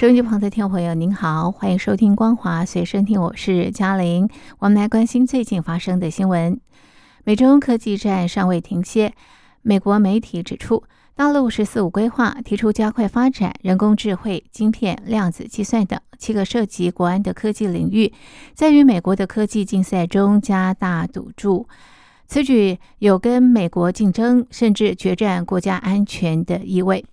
收音机旁的听众朋友，您好，欢迎收听《光华随身听》，我是嘉玲。我们来关心最近发生的新闻。美中科技战尚未停歇，美国媒体指出，大陆“十四五”规划提出加快发展人工智慧、晶片、量子计算等七个涉及国安的科技领域，在与美国的科技竞赛中加大赌注。此举有跟美国竞争，甚至决战国家安全的意味。《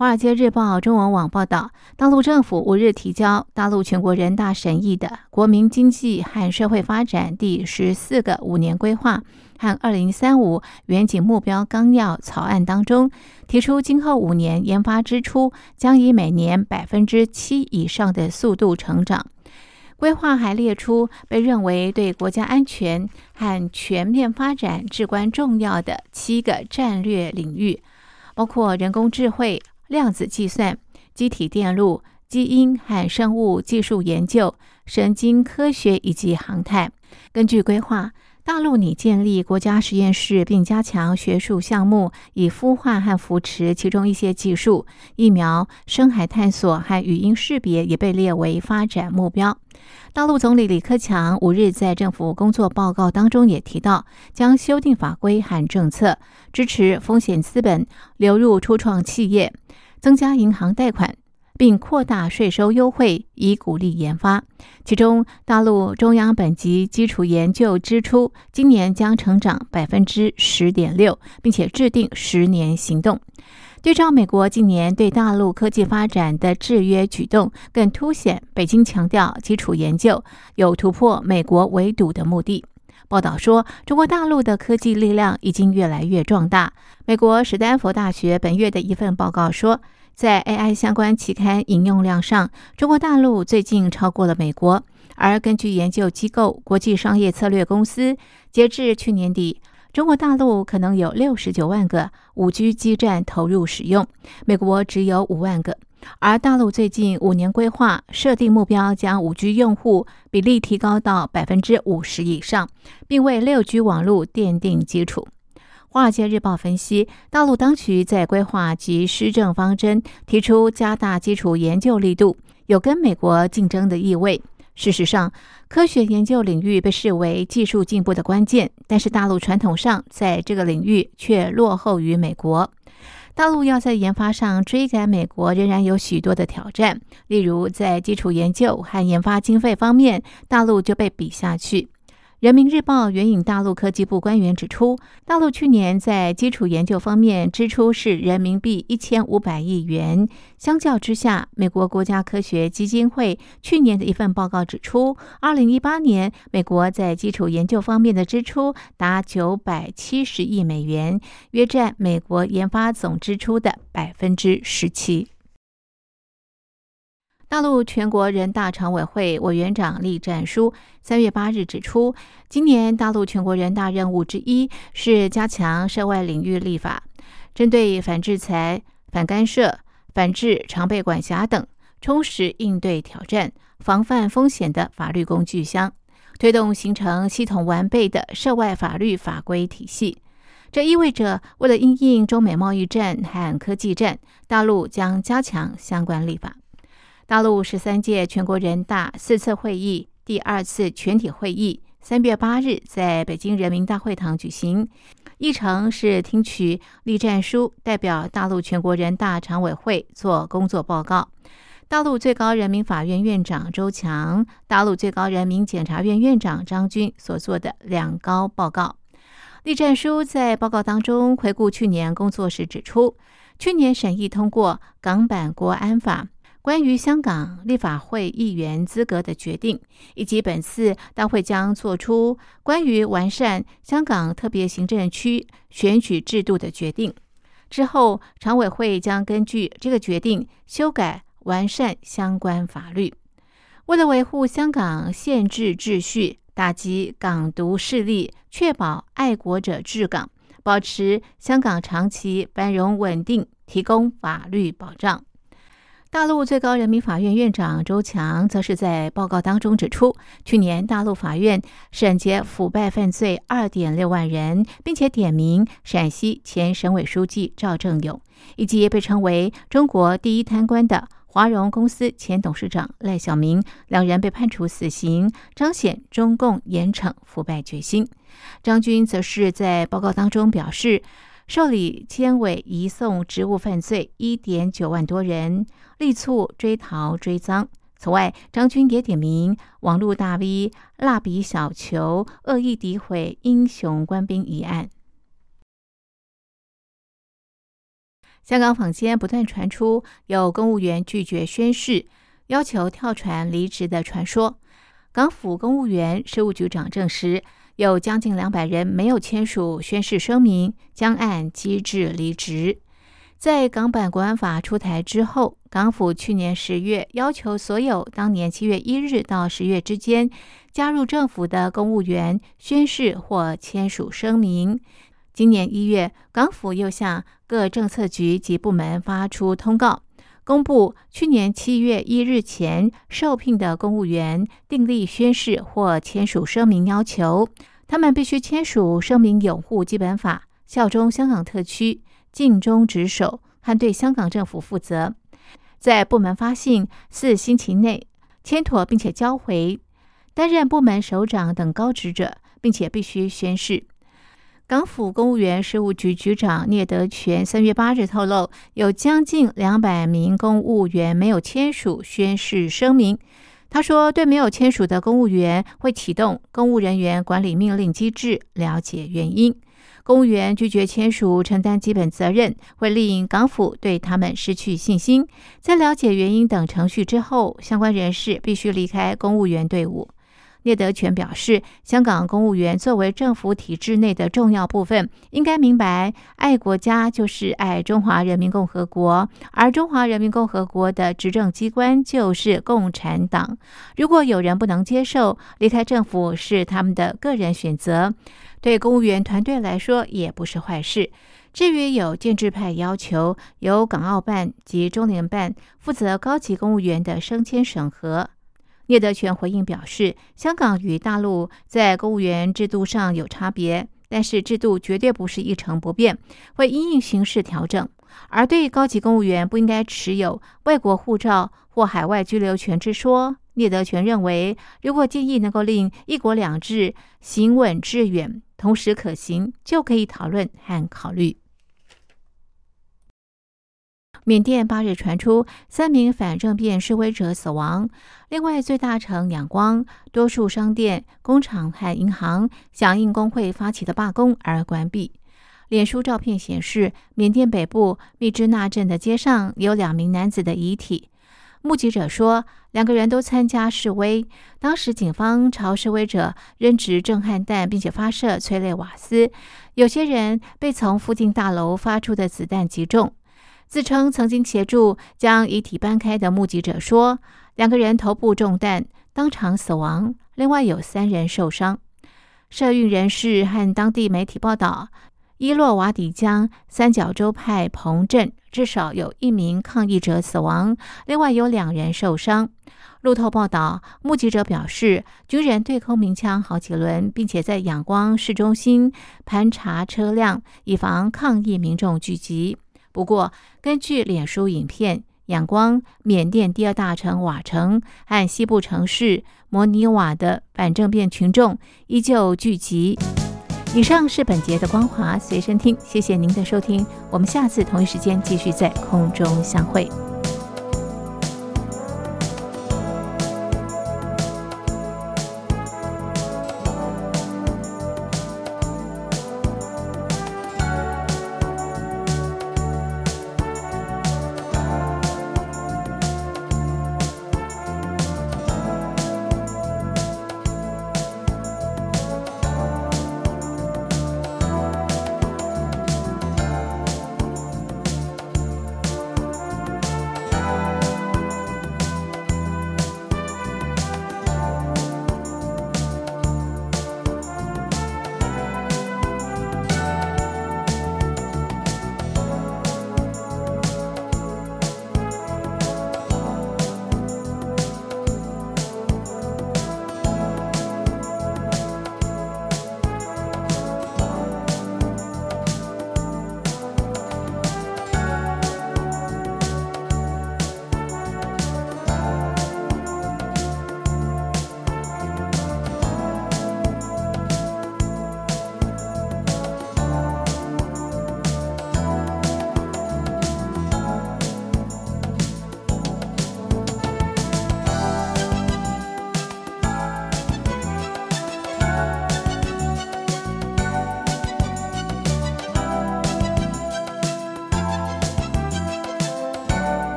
华尔街日报》中文网报道，大陆政府五日提交大陆全国人大审议的《国民经济和社会发展第十四个五年规划和二零三五远景目标纲要》草案当中，提出今后五年研发支出将以每年百分之七以上的速度成长。规划还列出被认为对国家安全和全面发展至关重要的七个战略领域，包括人工智慧。量子计算、机体电路、基因和生物技术研究、神经科学以及航太。根据规划，大陆拟建立国家实验室，并加强学术项目，以孵化和扶持其中一些技术。疫苗、深海探索和语音识别也被列为发展目标。大陆总理李克强五日在政府工作报告当中也提到，将修订法规和政策，支持风险资本流入初创企业。增加银行贷款，并扩大税收优惠，以鼓励研发。其中，大陆中央本级基础研究支出今年将成长百分之十点六，并且制定十年行动。对照美国近年对大陆科技发展的制约举动，更凸显北京强调基础研究有突破美国围堵的目的。报道说，中国大陆的科技力量已经越来越壮大。美国史丹佛大学本月的一份报告说，在 AI 相关期刊引用量上，中国大陆最近超过了美国。而根据研究机构国际商业策略公司，截至去年底，中国大陆可能有六十九万个五 G 基站投入使用，美国只有五万个。而大陆最近五年规划设定目标，将五 G 用户比例提高到百分之五十以上，并为六 G 网络奠定基础。《华尔街日报》分析，大陆当局在规划及施政方针提出加大基础研究力度，有跟美国竞争的意味。事实上，科学研究领域被视为技术进步的关键，但是大陆传统上在这个领域却落后于美国。大陆要在研发上追赶美国，仍然有许多的挑战。例如，在基础研究和研发经费方面，大陆就被比下去。人民日报援引大陆科技部官员指出，大陆去年在基础研究方面支出是人民币一千五百亿元。相较之下，美国国家科学基金会去年的一份报告指出，二零一八年美国在基础研究方面的支出达九百七十亿美元，约占美国研发总支出的百分之十七。大陆全国人大常委会委员长栗战书三月八日指出，今年大陆全国人大任务之一是加强涉外领域立法，针对反制裁、反干涉、反制常备管辖等，充实应对挑战、防范风险的法律工具箱，推动形成系统完备的涉外法律法规体系。这意味着，为了应应中美贸易战和科技战，大陆将加强相关立法。大陆十三届全国人大四次会议第二次全体会议三月八日在北京人民大会堂举行，议程是听取栗战书代表大陆全国人大常委会做工作报告，大陆最高人民法院院长周强、大陆最高人民检察院院长张军所做的两高报告。栗战书在报告当中回顾去年工作时指出，去年审议通过港版国安法。关于香港立法会议员资格的决定，以及本次大会将做出关于完善香港特别行政区选举制度的决定之后，常委会将根据这个决定修改完善相关法律。为了维护香港宪制秩序，打击港独势力，确保爱国者治港，保持香港长期繁荣稳定，提供法律保障。大陆最高人民法院院长周强则是在报告当中指出，去年大陆法院审结腐败犯罪二点六万人，并且点名陕西前省委书记赵正永，以及被称为中国第一贪官的华融公司前董事长赖小民，两人被判处死刑，彰显中共严惩腐败决心。张军则是在报告当中表示。受理监委移送职务犯罪一点九万多人，力促追逃追赃。此外，张军也点名网络大 V 蜡笔小球恶意诋毁英雄官兵一案。香港坊间不断传出有公务员拒绝宣誓，要求跳船离职的传说。港府公务员事务局长证实。有将近两百人没有签署宣誓声明，将按机制离职。在港版国安法出台之后，港府去年十月要求所有当年七月一日到十月之间加入政府的公务员宣誓或签署声明。今年一月，港府又向各政策局及部门发出通告，公布去年七月一日前受聘的公务员订立宣誓或签署声明要求。他们必须签署声明，拥护基本法，效忠香港特区，尽忠职守，和对香港政府负责。在部门发信四星期内签妥，并且交回担任部门首长等高职者，并且必须宣誓。港府公务员事务局局长聂德权三月八日透露，有将近两百名公务员没有签署宣誓声明。他说：“对没有签署的公务员，会启动公务人员管理命令机制，了解原因。公务员拒绝签署，承担基本责任，会令港府对他们失去信心。在了解原因等程序之后，相关人士必须离开公务员队伍。”聂德权表示，香港公务员作为政府体制内的重要部分，应该明白，爱国家就是爱中华人民共和国，而中华人民共和国的执政机关就是共产党。如果有人不能接受离开政府，是他们的个人选择，对公务员团队来说也不是坏事。至于有建制派要求由港澳办及中联办负责高级公务员的升迁审核。聂德权回应表示，香港与大陆在公务员制度上有差别，但是制度绝对不是一成不变，会因应形势调整。而对高级公务员不应该持有外国护照或海外居留权之说，聂德权认为，如果建议能够令“一国两制”行稳致远，同时可行，就可以讨论和考虑。缅甸八日传出三名反政变示威者死亡。另外，最大城仰光多数商店、工厂和银行响应工会发起的罢工而关闭。脸书照片显示，缅甸北部密支那镇的街上有两名男子的遗体。目击者说，两个人都参加示威。当时，警方朝示威者扔掷震撼弹，并且发射催泪瓦斯。有些人被从附近大楼发出的子弹击中。自称曾经协助将遗体搬开的目击者说，两个人头部中弹，当场死亡，另外有三人受伤。社运人士和当地媒体报道，伊洛瓦底江三角洲派彭镇至少有一名抗议者死亡，另外有两人受伤。路透报道，目击者表示，军人对空鸣枪好几轮，并且在仰光市中心盘查车辆，以防抗议民众聚集。不过，根据脸书影片，仰光、缅甸第二大城瓦城和西部城市摩尼瓦的反政变群众依旧聚集。以上是本节的光华随身听，谢谢您的收听，我们下次同一时间继续在空中相会。